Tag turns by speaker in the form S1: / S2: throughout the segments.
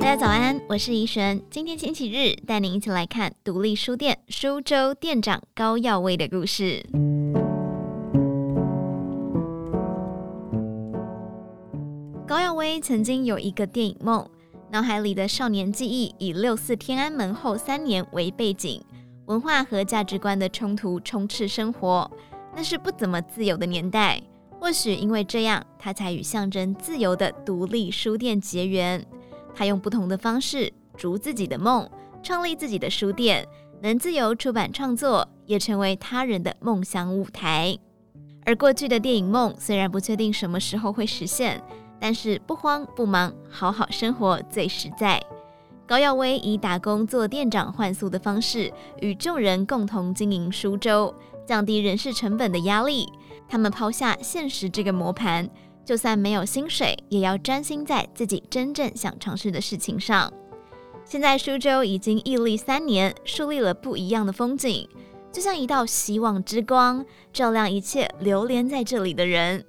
S1: 大家早安，我是怡璇。今天星期日，带您一起来看独立书店书粥店长高耀威的故事。高耀威曾经有一个电影梦，脑海里的少年记忆以六四天安门后三年为背景，文化和价值观的冲突充斥生活，那是不怎么自由的年代。或许因为这样，他才与象征自由的独立书店结缘。他用不同的方式逐自己的梦，创立自己的书店，能自由出版创作，也成为他人的梦想舞台。而过去的电影梦虽然不确定什么时候会实现，但是不慌不忙，好好生活最实在。高耀威以打工做店长换宿的方式，与众人共同经营书州，降低人事成本的压力。他们抛下现实这个磨盘，就算没有薪水，也要专心在自己真正想尝试的事情上。现在苏州已经屹立三年，树立了不一样的风景，就像一道希望之光，照亮一切流连在这里的人。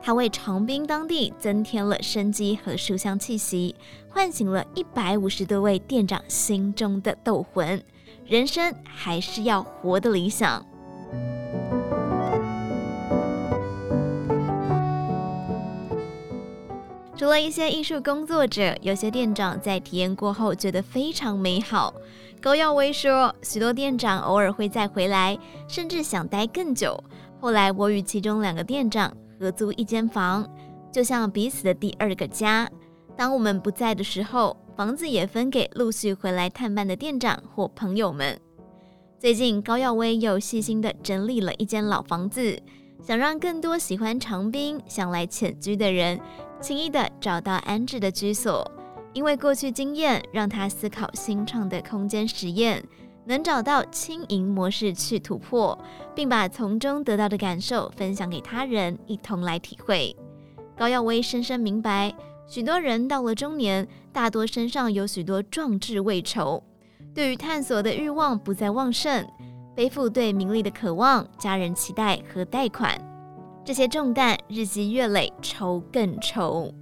S1: 他为长滨当地增添了生机和书香气息，唤醒了一百五十多位店长心中的斗魂。人生还是要活的理想。除了一些艺术工作者，有些店长在体验过后觉得非常美好。高耀威说，许多店长偶尔会再回来，甚至想待更久。后来，我与其中两个店长合租一间房，就像彼此的第二个家。当我们不在的时候，房子也分给陆续回来探班的店长或朋友们。最近，高耀威又细心地整理了一间老房子，想让更多喜欢长滨、想来浅居的人，轻易地找到安置的居所，因为过去经验让他思考新创的空间实验，能找到轻盈模式去突破，并把从中得到的感受分享给他人，一同来体会。高耀威深深明白，许多人到了中年，大多身上有许多壮志未酬，对于探索的欲望不再旺盛，背负对名利的渴望、家人期待和贷款。这些重担日积月累，愁更愁。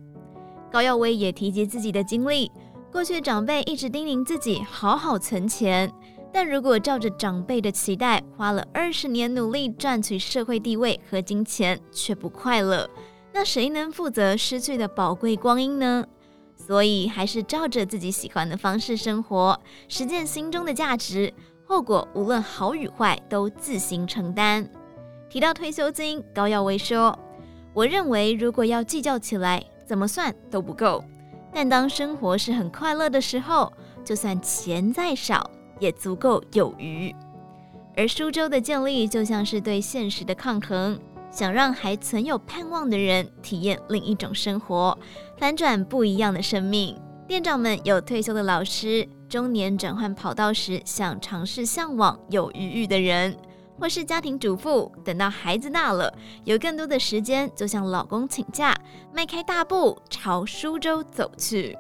S1: 高耀威也提及自己的经历：过去长辈一直叮咛自己好好存钱，但如果照着长辈的期待，花了二十年努力赚取社会地位和金钱，却不快乐，那谁能负责失去的宝贵光阴呢？所以还是照着自己喜欢的方式生活，实践心中的价值，后果无论好与坏，都自行承担。提到退休金，高耀威说：“我认为，如果要计较起来，怎么算都不够。但当生活是很快乐的时候，就算钱再少，也足够有余。而苏州的建立，就像是对现实的抗衡，想让还存有盼望的人体验另一种生活，翻转不一样的生命。店长们有退休的老师，中年转换跑道时想尝试向往有余裕的人。”或是家庭主妇，等到孩子大了，有更多的时间，就向老公请假，迈开大步朝苏州走去。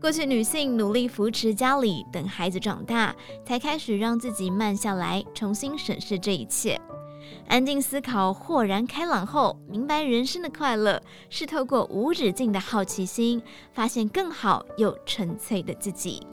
S1: 过去女性努力扶持家里，等孩子长大，才开始让自己慢下来，重新审视这一切。安静思考，豁然开朗后，明白人生的快乐是透过无止境的好奇心，发现更好又纯粹的自己。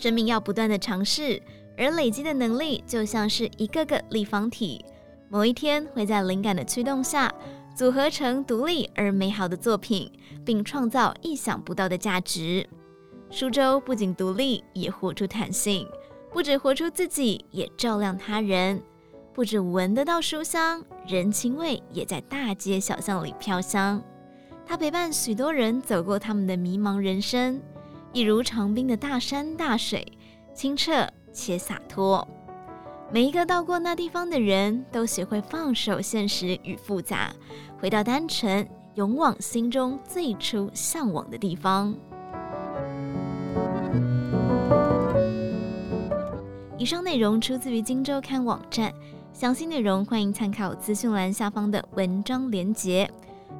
S1: 生命要不断的尝试，而累积的能力就像是一个个立方体，某一天会在灵感的驱动下组合成独立而美好的作品，并创造意想不到的价值。书州不仅独立，也活出弹性，不止活出自己，也照亮他人。不止闻得到书香，人情味也在大街小巷里飘香。他陪伴许多人走过他们的迷茫人生。一如长冰的大山大水，清澈且洒脱。每一个到过那地方的人都学会放手现实与复杂，回到单纯，勇往心中最初向往的地方。以上内容出自于《荆州刊》网站，详细内容欢迎参考资讯栏下方的文章连结。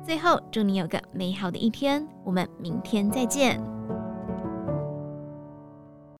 S1: 最后，祝你有个美好的一天，我们明天再见。